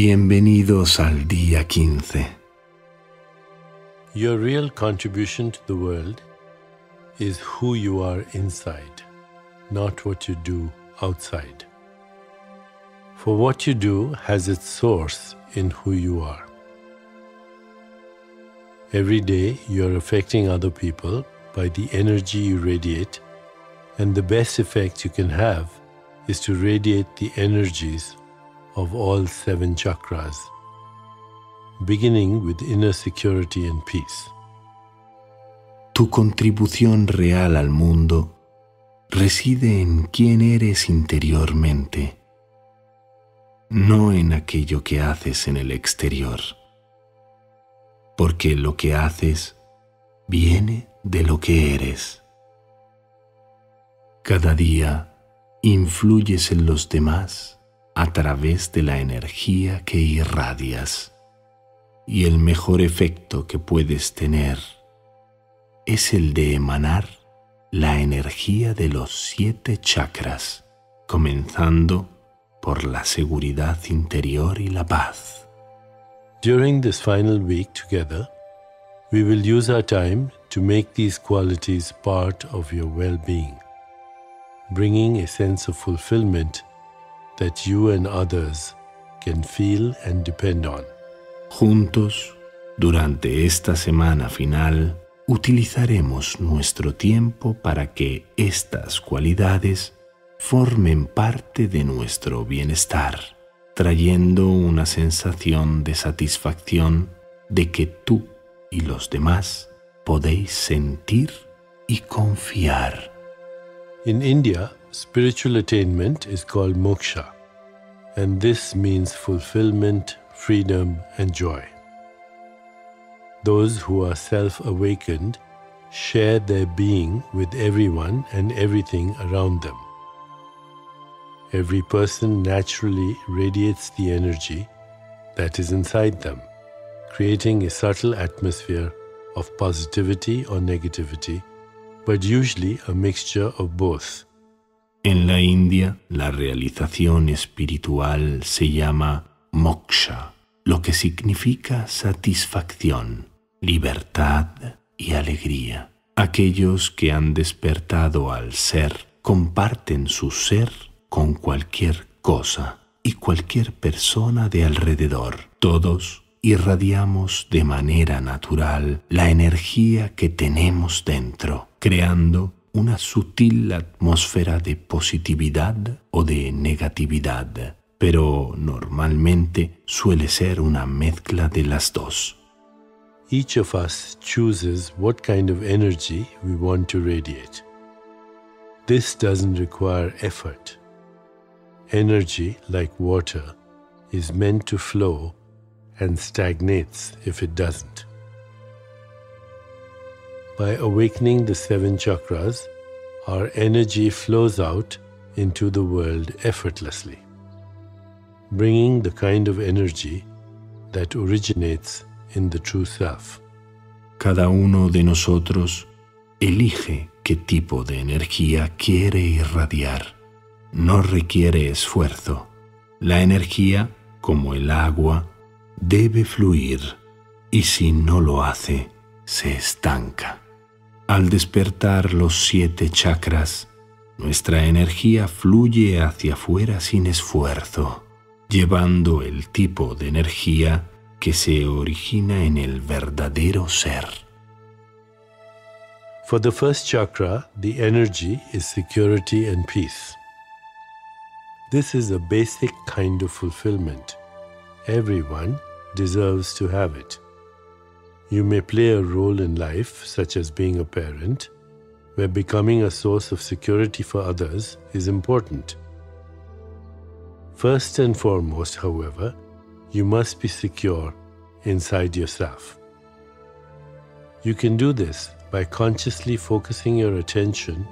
Bienvenidos al día 15. Your real contribution to the world is who you are inside, not what you do outside. For what you do has its source in who you are. Every day you are affecting other people by the energy you radiate, and the best effect you can have is to radiate the energies of all seven chakras, beginning with inner security and peace. Tu contribución real al mundo reside en quién eres interiormente, no en aquello que haces en el exterior, porque lo que haces viene de lo que eres. Cada día influyes en los demás a través de la energía que irradias y el mejor efecto que puedes tener es el de emanar la energía de los siete chakras, comenzando por la seguridad interior y la paz. During this final week together, we will use our time to make these qualities part of your well being, bringing a sense of fulfillment that you and others can feel and depend on. Juntos, durante esta semana final, utilizaremos nuestro tiempo para que estas cualidades formen parte de nuestro bienestar, trayendo una sensación de satisfacción de que tú y los demás podéis sentir y confiar. In India, spiritual attainment is called moksha, and this means fulfillment, freedom, and joy. Those who are self awakened share their being with everyone and everything around them. Every person naturally radiates the energy that is inside them, creating a subtle atmosphere of positivity or negativity, but usually a mixture of both. En la India, la realización espiritual se llama moksha, lo que significa satisfacción, libertad y alegría. Aquellos que han despertado al ser comparten su ser con cualquier cosa y cualquier persona de alrededor. Todos irradiamos de manera natural la energía que tenemos dentro, creando una sutil atmósfera de positividad o de negatividad, pero normalmente suele ser una mezcla de las dos. Each of us chooses what kind of energy we want to radiate. This doesn't require effort. Energy, like water, is meant to flow and stagnates if it doesn't. By awakening the seven chakras, our energy flows out into the world effortlessly, bringing the kind of energy that originates in the true self. Cada uno de nosotros elige qué tipo de energía quiere irradiar. No requiere esfuerzo. La energía, como el agua, debe fluir y si no lo hace, se estanca. Al despertar los siete chakras, nuestra energía fluye hacia afuera sin esfuerzo, llevando el tipo de energía que se origina en el verdadero ser. For the first chakra, the energy is security and peace. This is a basic kind of fulfillment. Everyone deserves to have it. You may play a role in life, such as being a parent, where becoming a source of security for others is important. First and foremost, however, you must be secure inside yourself. You can do this by consciously focusing your attention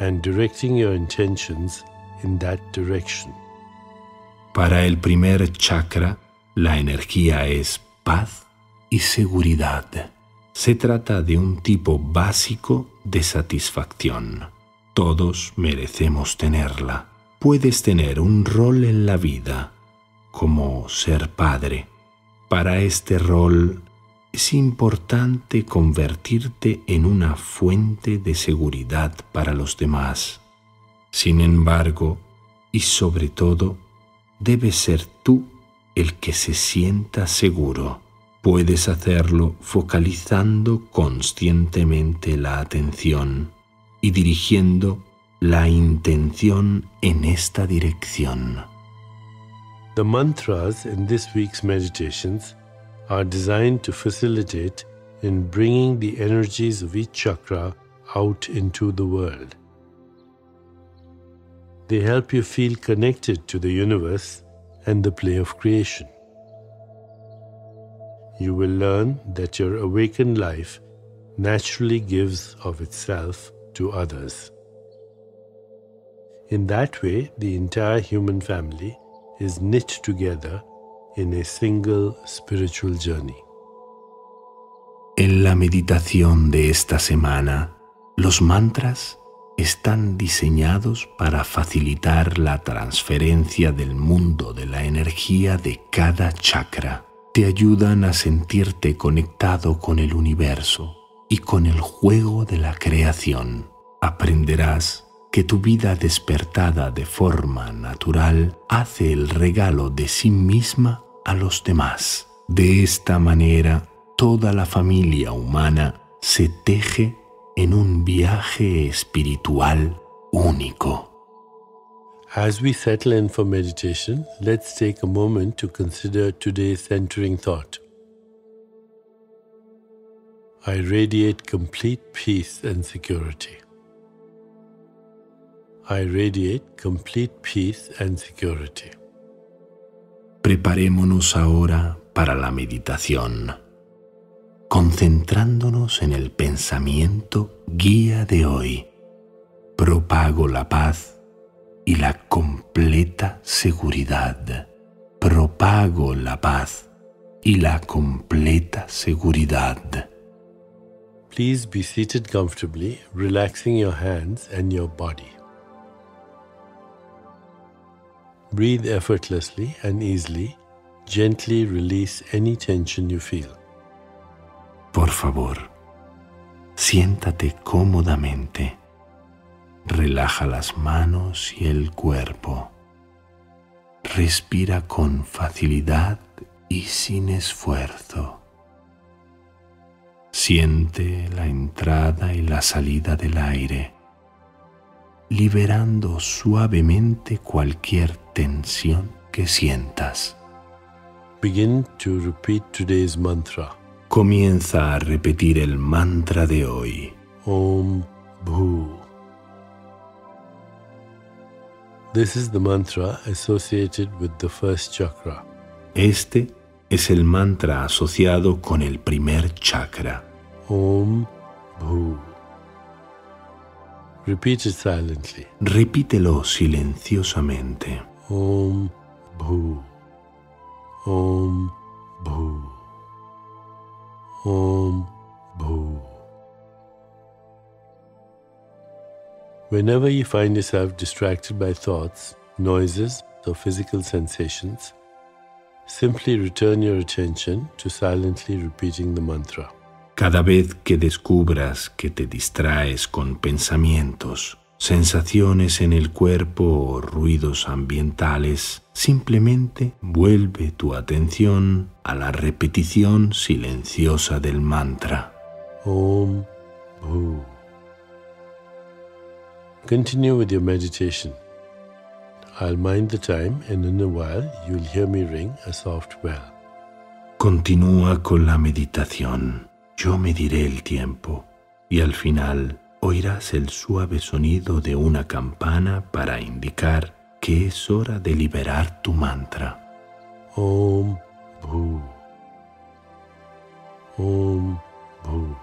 and directing your intentions in that direction. Para el primer chakra, la energía es paz y seguridad. Se trata de un tipo básico de satisfacción. Todos merecemos tenerla. Puedes tener un rol en la vida, como ser padre. Para este rol es importante convertirte en una fuente de seguridad para los demás. Sin embargo, y sobre todo, debes ser tú el que se sienta seguro. Puedes hacerlo focalizando conscientemente la atención y dirigiendo la intención en esta dirección. The mantras in this week's meditations are designed to facilitate in bringing the energies of each chakra out into the world. They help you feel connected to the universe and the play of creation. You will learn that your awakened life naturally gives of itself to others. In that way, the entire human family is knit together in a single spiritual journey. En la meditación de esta semana, los mantras están diseñados para facilitar la transferencia del mundo de la energía de cada chakra. Te ayudan a sentirte conectado con el universo y con el juego de la creación. Aprenderás que tu vida despertada de forma natural hace el regalo de sí misma a los demás. De esta manera, toda la familia humana se teje en un viaje espiritual único. As we settle in for meditation, let's take a moment to consider today's centering thought. I radiate complete peace and security. I radiate complete peace and security. Preparémonos ahora para la meditación concentrándonos en el pensamiento guía de hoy, propago la paz y la completa seguridad. Propago la paz y la completa seguridad. Please be seated comfortably, relaxing your hands and your body. Breathe effortlessly and easily. Gently release any tension you feel. Por favor, siéntate cómodamente. Relaja las manos y el cuerpo. Respira con facilidad y sin esfuerzo. Siente la entrada y la salida del aire, liberando suavemente cualquier tensión que sientas. Begin to repeat today's mantra. Comienza a repetir el mantra de hoy. Om Bhu. This is the mantra associated with the first chakra. Este es el mantra asociado con el primer chakra. Om Bhu. Repeat it silently. Repítelo silenciosamente. Om Bhu. Om Bhu. Om Bhu. Whenever you find yourself distracted by thoughts, noises, or physical sensations, simply return your attention to silently repeating the mantra. Cada vez que descubras que te distraes con pensamientos, sensaciones en el cuerpo o ruidos ambientales, simplemente vuelve tu atención a la repetición silenciosa del mantra. Om Bhu. Continue with your meditation. I'll mind the time and in a while you'll hear me ring a soft bell. Continúa con la meditación. Yo mediré el tiempo y al final oirás el suave sonido de una campana para indicar que es hora de liberar tu mantra. Om Bhu. Om Bhu.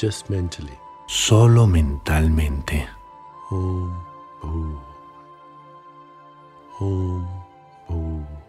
Just mentally. Solo mentalmente. Om Bhu. Om Bhu.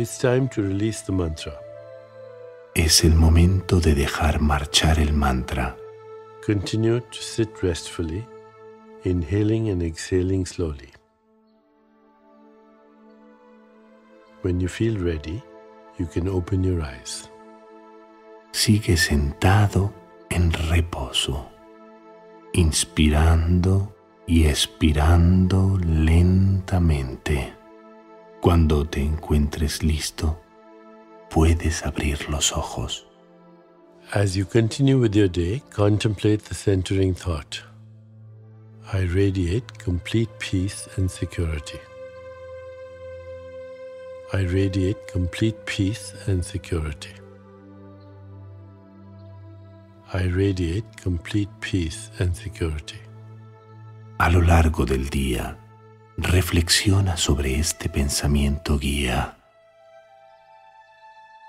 It's time to release the mantra. Es el momento de dejar marchar el mantra. Continue to sit restfully, inhaling and exhaling slowly. When you feel ready, you can open your eyes. Sigue sentado en reposo, inspirando y expirando lentamente. Cuando te encuentres listo, puedes abrir los ojos. As you continue with your day, contemplate the centering thought. I radiate complete peace and security. I radiate complete peace and security. I radiate complete peace and security. A lo largo del día, reflexiona sobre este pensamiento guía.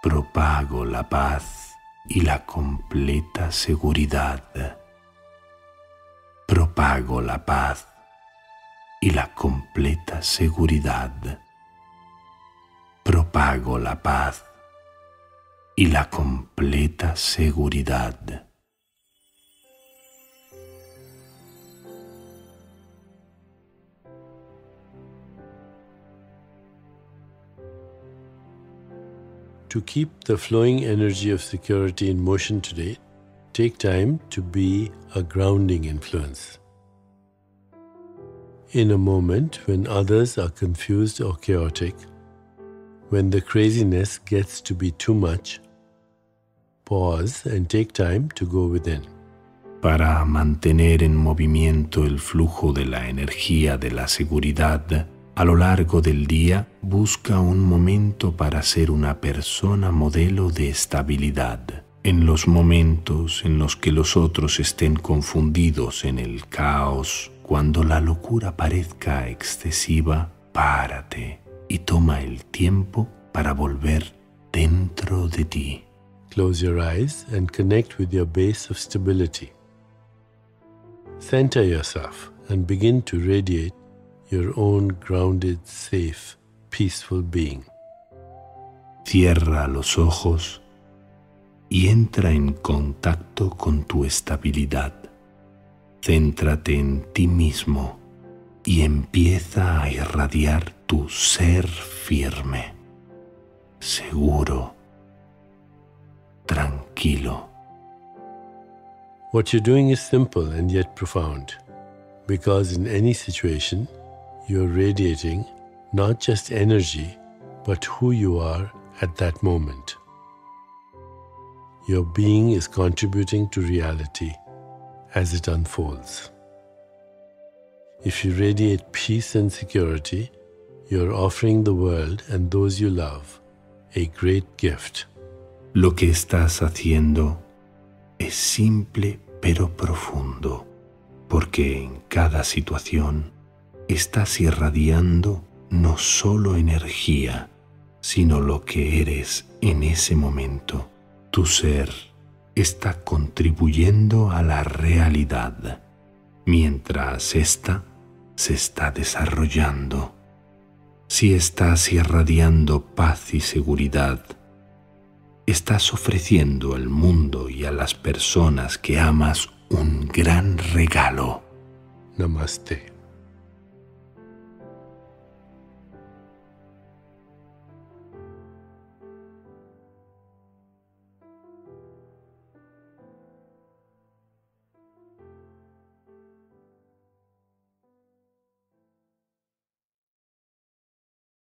Propago la paz y la completa seguridad. Propago la paz y la completa seguridad propago la paz y la completa seguridad. To keep the flowing energy of security in motion today, take time to be a grounding influence. In a moment when others are confused or chaotic, when the craziness gets to be too much, pause and take time to go within. Para mantener en movimiento el flujo de la energía de la seguridad, a lo largo del día busca un momento para ser una persona modelo de estabilidad. En los momentos en los que los otros estén confundidos en el caos, cuando la locura parezca excesiva, párate y toma el tiempo para volver dentro de ti. Close your eyes and connect with your base of stability. Center yourself and begin to radiate your own grounded, safe, peaceful being. Cierra los ojos y entra en contacto con tu estabilidad. Céntrate en ti mismo y empieza a irradiar tu ser firme, seguro, tranquilo. What you're doing is simple and yet profound, because in any situation, you're radiating not just energy, but who you are at that moment. Your being is contributing to reality as it unfolds. If you radiate peace and security, you're offering the world and those you love a great gift. Lo que estás haciendo es simple pero profundo, porque en cada situación estás irradiando no solo energía, sino lo que eres en ese momento. Tu ser está contribuyendo a la realidad, mientras ésta se está desarrollando si estás irradiando paz y seguridad, estás ofreciendo al mundo y a las personas que amas un gran regalo. Namaste.